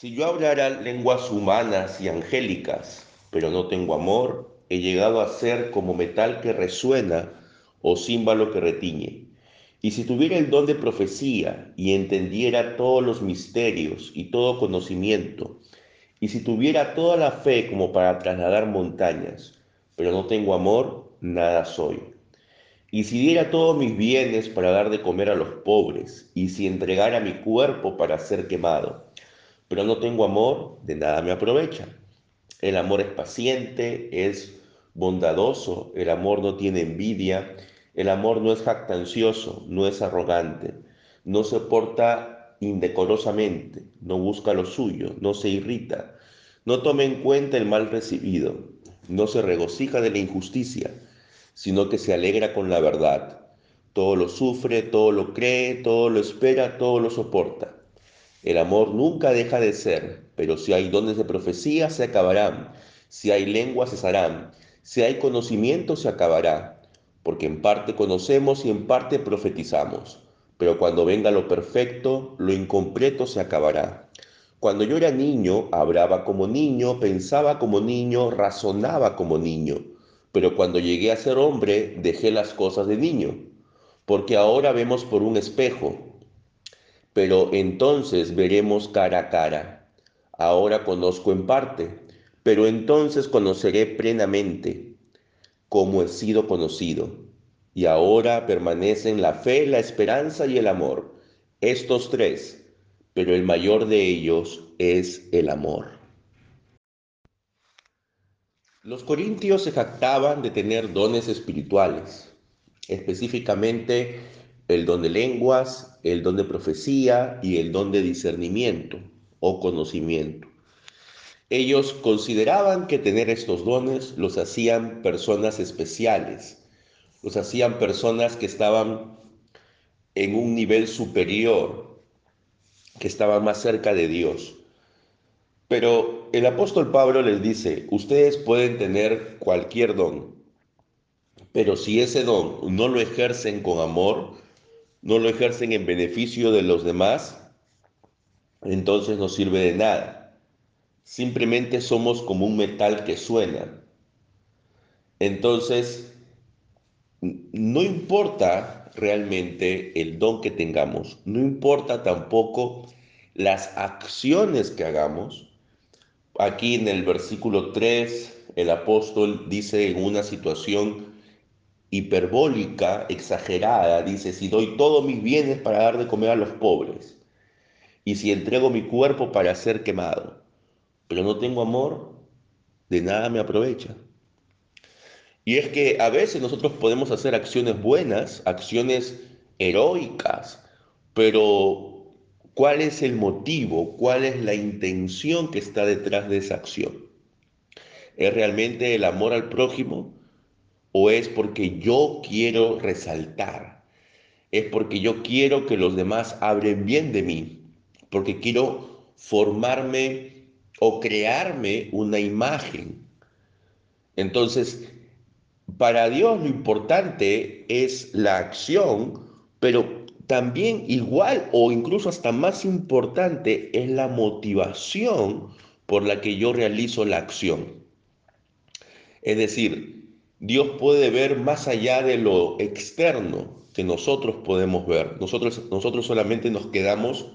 Si yo hablara lenguas humanas y angélicas, pero no tengo amor, he llegado a ser como metal que resuena o címbalo que retiñe. Y si tuviera el don de profecía y entendiera todos los misterios y todo conocimiento, y si tuviera toda la fe como para trasladar montañas, pero no tengo amor, nada soy. Y si diera todos mis bienes para dar de comer a los pobres, y si entregara mi cuerpo para ser quemado, pero no tengo amor, de nada me aprovecha. El amor es paciente, es bondadoso, el amor no tiene envidia, el amor no es jactancioso, no es arrogante, no se porta indecorosamente, no busca lo suyo, no se irrita, no toma en cuenta el mal recibido, no se regocija de la injusticia, sino que se alegra con la verdad. Todo lo sufre, todo lo cree, todo lo espera, todo lo soporta. El amor nunca deja de ser, pero si hay dones de profecía, se acabarán. Si hay lengua, cesarán. Si hay conocimiento, se acabará. Porque en parte conocemos y en parte profetizamos. Pero cuando venga lo perfecto, lo incompleto se acabará. Cuando yo era niño, hablaba como niño, pensaba como niño, razonaba como niño. Pero cuando llegué a ser hombre, dejé las cosas de niño. Porque ahora vemos por un espejo pero entonces veremos cara a cara. Ahora conozco en parte, pero entonces conoceré plenamente como he sido conocido. Y ahora permanecen la fe, la esperanza y el amor, estos tres, pero el mayor de ellos es el amor. Los corintios se jactaban de tener dones espirituales, específicamente el don de lenguas, el don de profecía y el don de discernimiento o conocimiento. Ellos consideraban que tener estos dones los hacían personas especiales, los hacían personas que estaban en un nivel superior, que estaban más cerca de Dios. Pero el apóstol Pablo les dice, ustedes pueden tener cualquier don, pero si ese don no lo ejercen con amor, no lo ejercen en beneficio de los demás, entonces no sirve de nada. Simplemente somos como un metal que suena. Entonces, no importa realmente el don que tengamos, no importa tampoco las acciones que hagamos. Aquí en el versículo 3, el apóstol dice en una situación hiperbólica, exagerada, dice, si doy todos mis bienes para dar de comer a los pobres, y si entrego mi cuerpo para ser quemado, pero no tengo amor, de nada me aprovecha. Y es que a veces nosotros podemos hacer acciones buenas, acciones heroicas, pero ¿cuál es el motivo? ¿Cuál es la intención que está detrás de esa acción? ¿Es realmente el amor al prójimo? O es porque yo quiero resaltar, es porque yo quiero que los demás hablen bien de mí, porque quiero formarme o crearme una imagen. Entonces, para Dios lo importante es la acción, pero también igual o incluso hasta más importante es la motivación por la que yo realizo la acción. Es decir, Dios puede ver más allá de lo externo que nosotros podemos ver. Nosotros, nosotros solamente nos quedamos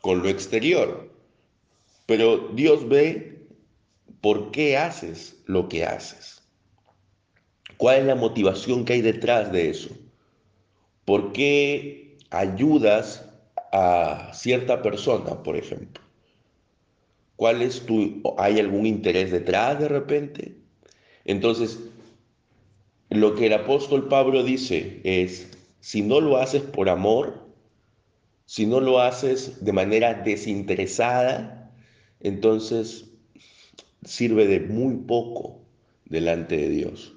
con lo exterior. Pero Dios ve por qué haces lo que haces. ¿Cuál es la motivación que hay detrás de eso? ¿Por qué ayudas a cierta persona, por ejemplo? ¿Cuál es tu, hay algún interés detrás de repente? Entonces, lo que el apóstol Pablo dice es, si no lo haces por amor, si no lo haces de manera desinteresada, entonces sirve de muy poco delante de Dios.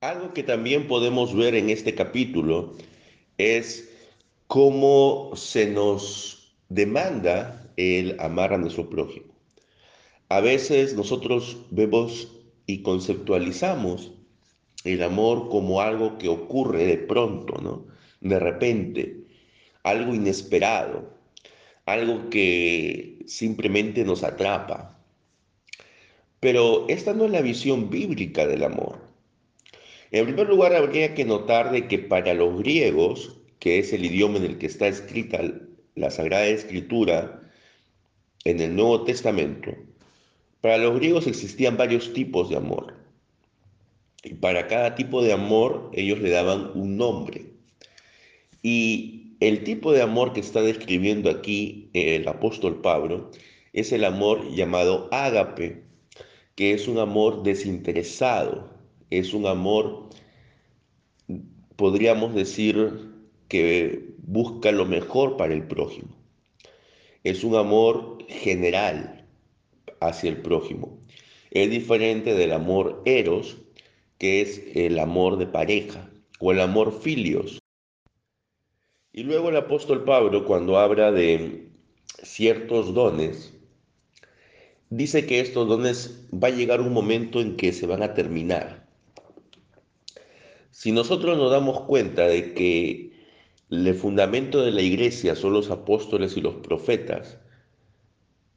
Algo que también podemos ver en este capítulo es cómo se nos demanda el amar a nuestro prójimo. A veces nosotros vemos y conceptualizamos el amor como algo que ocurre de pronto, ¿no? De repente, algo inesperado, algo que simplemente nos atrapa. Pero esta no es la visión bíblica del amor. En primer lugar, habría que notar de que para los griegos, que es el idioma en el que está escrita la Sagrada Escritura en el Nuevo Testamento, para los griegos existían varios tipos de amor. Y para cada tipo de amor ellos le daban un nombre. Y el tipo de amor que está describiendo aquí el apóstol Pablo es el amor llamado ágape, que es un amor desinteresado, es un amor, podríamos decir, que busca lo mejor para el prójimo. Es un amor general hacia el prójimo. Es diferente del amor eros, que es el amor de pareja, o el amor filios, y luego el apóstol Pablo, cuando habla de ciertos dones, dice que estos dones va a llegar un momento en que se van a terminar. Si nosotros nos damos cuenta de que el fundamento de la iglesia son los apóstoles y los profetas,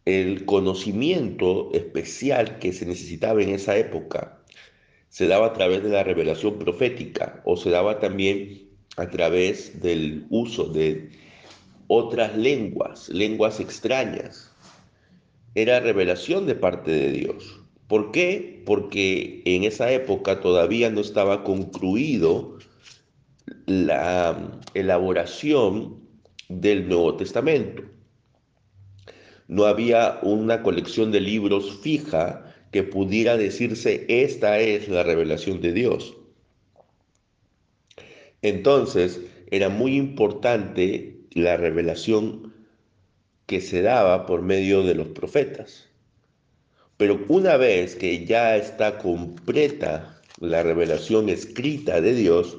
el conocimiento especial que se necesitaba en esa época se daba a través de la revelación profética o se daba también a través del uso de otras lenguas, lenguas extrañas. Era revelación de parte de Dios. ¿Por qué? Porque en esa época todavía no estaba concluido la elaboración del Nuevo Testamento. No había una colección de libros fija que pudiera decirse esta es la revelación de Dios. Entonces, era muy importante la revelación que se daba por medio de los profetas. Pero una vez que ya está completa la revelación escrita de Dios,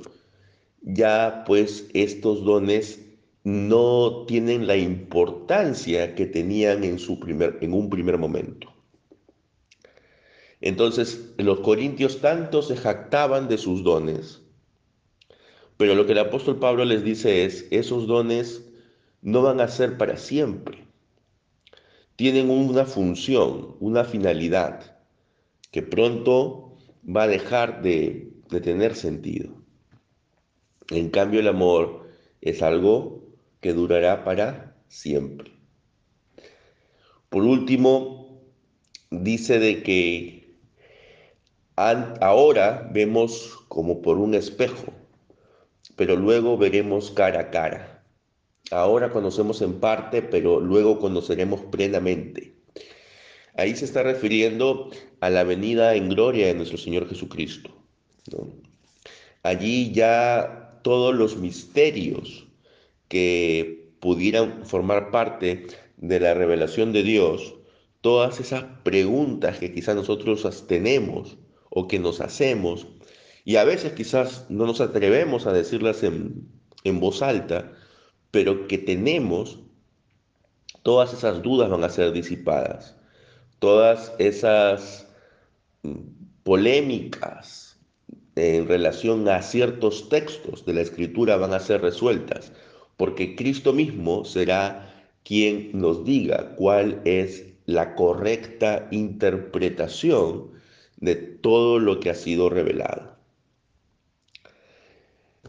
ya pues estos dones no tienen la importancia que tenían en, su primer, en un primer momento. Entonces los corintios tanto se jactaban de sus dones pero lo que el apóstol Pablo les dice es, esos dones no van a ser para siempre. Tienen una función, una finalidad, que pronto va a dejar de, de tener sentido. En cambio, el amor es algo que durará para siempre. Por último, dice de que ahora vemos como por un espejo, pero luego veremos cara a cara. Ahora conocemos en parte, pero luego conoceremos plenamente. Ahí se está refiriendo a la venida en gloria de nuestro Señor Jesucristo. Allí ya todos los misterios que pudieran formar parte de la revelación de Dios, todas esas preguntas que quizás nosotros tenemos o que nos hacemos, y a veces quizás no nos atrevemos a decirlas en, voz alta, pero que tenemos, todas esas dudas van a ser disipadas. Todas esas mm, polémicas en relación a ciertos textos de la escritura van a ser resueltas, porque Cristo mismo será quien nos diga cuál es la correcta interpretación de todo lo que ha sido revelado.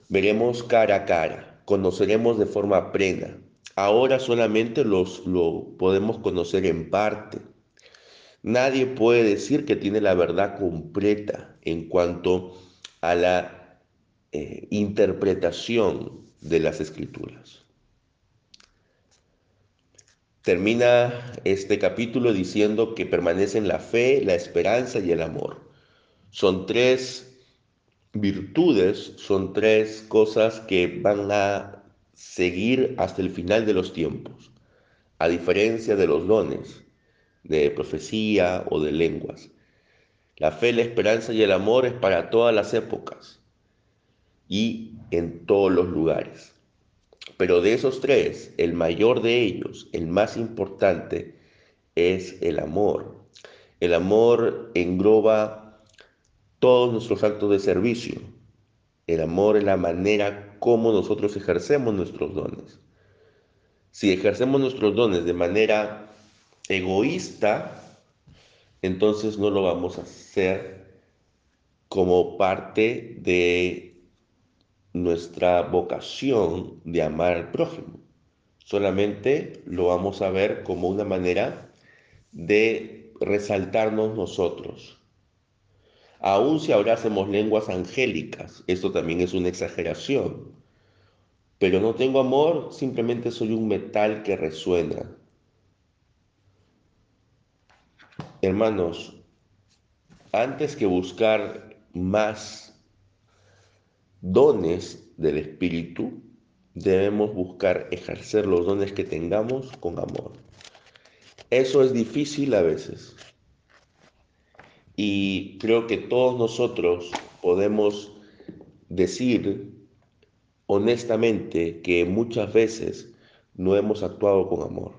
Veremos cara a cara, conoceremos de forma plena. Ahora solamente los, lo podemos conocer en parte. Nadie puede decir que tiene la verdad completa en cuanto a la eh, interpretación de las escrituras. Termina este capítulo diciendo que permanecen la fe, la esperanza y el amor. Son tres virtudes son tres cosas que van a seguir hasta el final de los tiempos, a diferencia de los dones de profecía o de lenguas. La fe, la esperanza y el amor es para todas las épocas y en todos los lugares. Pero de esos tres, el mayor de ellos, el más importante, es el amor. El amor engloba todos nuestros actos de servicio. El amor es la manera como nosotros ejercemos nuestros dones. Si ejercemos nuestros dones de manera egoísta, entonces no lo vamos a hacer como parte de nuestra vocación de amar al prójimo. Solamente lo vamos a ver como una manera de resaltarnos nosotros. Aún si ahora hacemos lenguas angélicas, esto también es una exageración. Pero no tengo amor, simplemente soy un metal que resuena. Hermanos, antes que buscar más dones del Espíritu, debemos buscar ejercer los dones que tengamos con amor. Eso es difícil a veces. Y creo que todos nosotros podemos decir honestamente que muchas veces no hemos actuado con amor.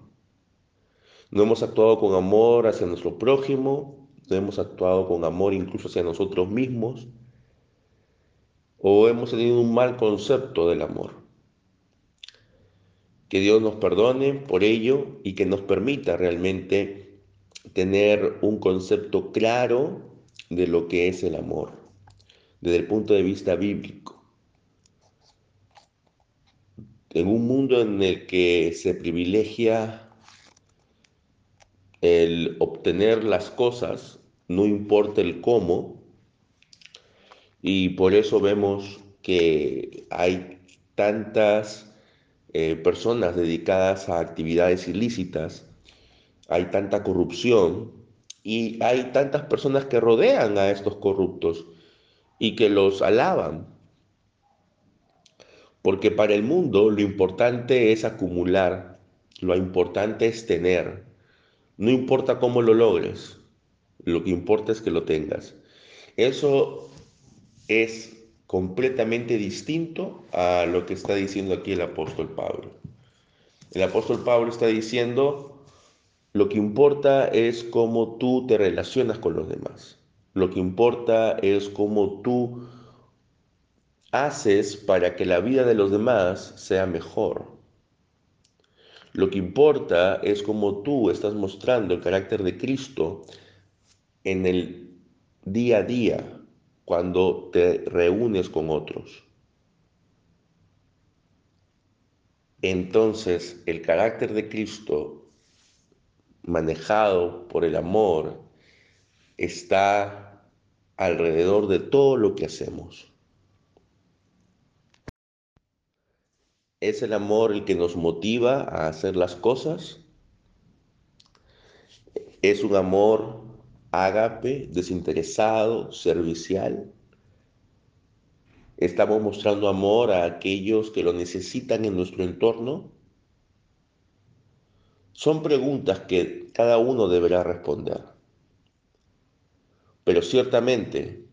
No hemos actuado con amor hacia nuestro prójimo, no hemos actuado con amor incluso hacia nosotros mismos, o hemos tenido un mal concepto del amor. Que Dios nos perdone por ello y que nos permita realmente tener un concepto claro de lo que es el amor, desde el punto de vista bíblico. En un mundo en el que se privilegia el obtener las cosas, no importa el cómo, y por eso vemos que hay tantas eh, personas dedicadas a actividades ilícitas hay tanta corrupción y hay tantas personas que rodean a estos corruptos y que los alaban. Porque para el mundo lo importante es acumular, lo importante es tener. No importa cómo lo logres, lo que importa es que lo tengas. Eso es completamente distinto a lo que está diciendo aquí el apóstol Pablo. El apóstol Pablo está diciendo, lo que importa es cómo tú te relacionas con los demás. Lo que importa es cómo tú haces para que la vida de los demás sea mejor. Lo que importa es cómo tú estás mostrando el carácter de Cristo en el día a día cuando te reúnes con otros. Entonces, el carácter de Cristo manejado por el amor, está alrededor de todo lo que hacemos. ¿Es el amor el que nos motiva a hacer las cosas? ¿Es un amor ágape, desinteresado, servicial? ¿Estamos mostrando amor a aquellos que lo necesitan en nuestro entorno? Son preguntas que cada uno deberá responder. Pero ciertamente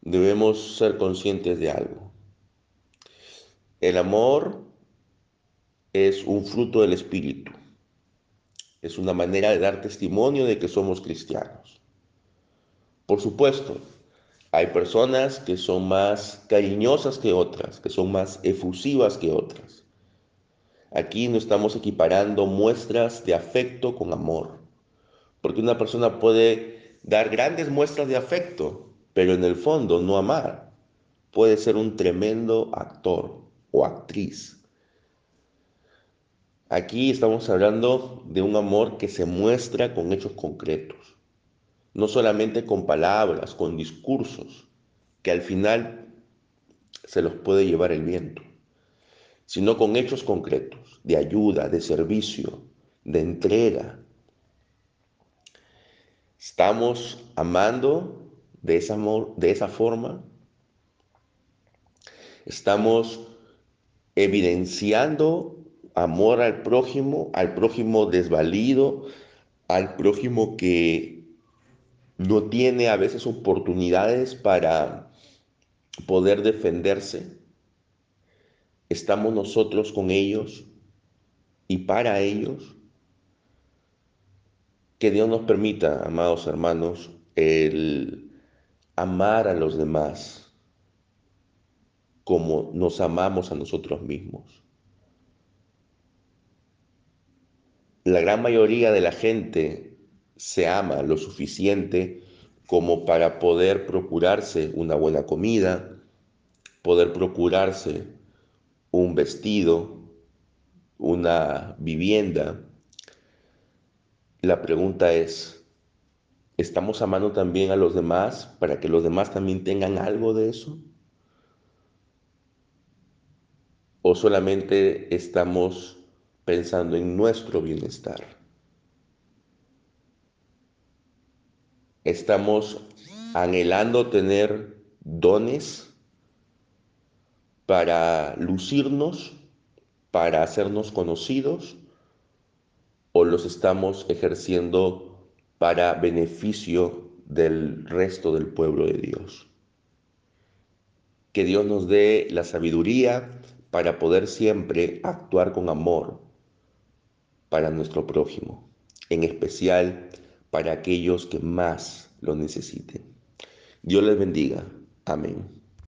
debemos ser conscientes de algo. El amor es un fruto del Espíritu. Es una manera de dar testimonio de que somos cristianos. Por supuesto, hay personas que son más cariñosas que otras, que son más efusivas que otras. Aquí no estamos equiparando muestras de afecto con amor, porque una persona puede dar grandes muestras de afecto, pero en el fondo no amar. Puede ser un tremendo actor o actriz. Aquí estamos hablando de un amor que se muestra con hechos concretos, no solamente con palabras, con discursos, que al final se los puede llevar el viento sino con hechos concretos de ayuda, de servicio, de entrega. Estamos amando de esa, de esa forma. Estamos evidenciando amor al prójimo, al prójimo desvalido, al prójimo que no tiene a veces oportunidades para poder defenderse estamos nosotros con ellos y para ellos. Que Dios nos permita, amados hermanos, el amar a los demás como nos amamos a nosotros mismos. La gran mayoría de la gente se ama lo suficiente como para poder procurarse una buena comida, poder procurarse un vestido, una vivienda. La pregunta es, ¿estamos amando también a los demás para que los demás también tengan algo de eso? ¿O solamente estamos pensando en nuestro bienestar? Estamos anhelando tener dones para lucirnos, para hacernos conocidos, o los estamos ejerciendo para beneficio del resto del pueblo de Dios. Que Dios nos dé la sabiduría para poder siempre actuar con amor para nuestro prójimo, en especial para aquellos que más lo necesiten. Dios les bendiga. Amén.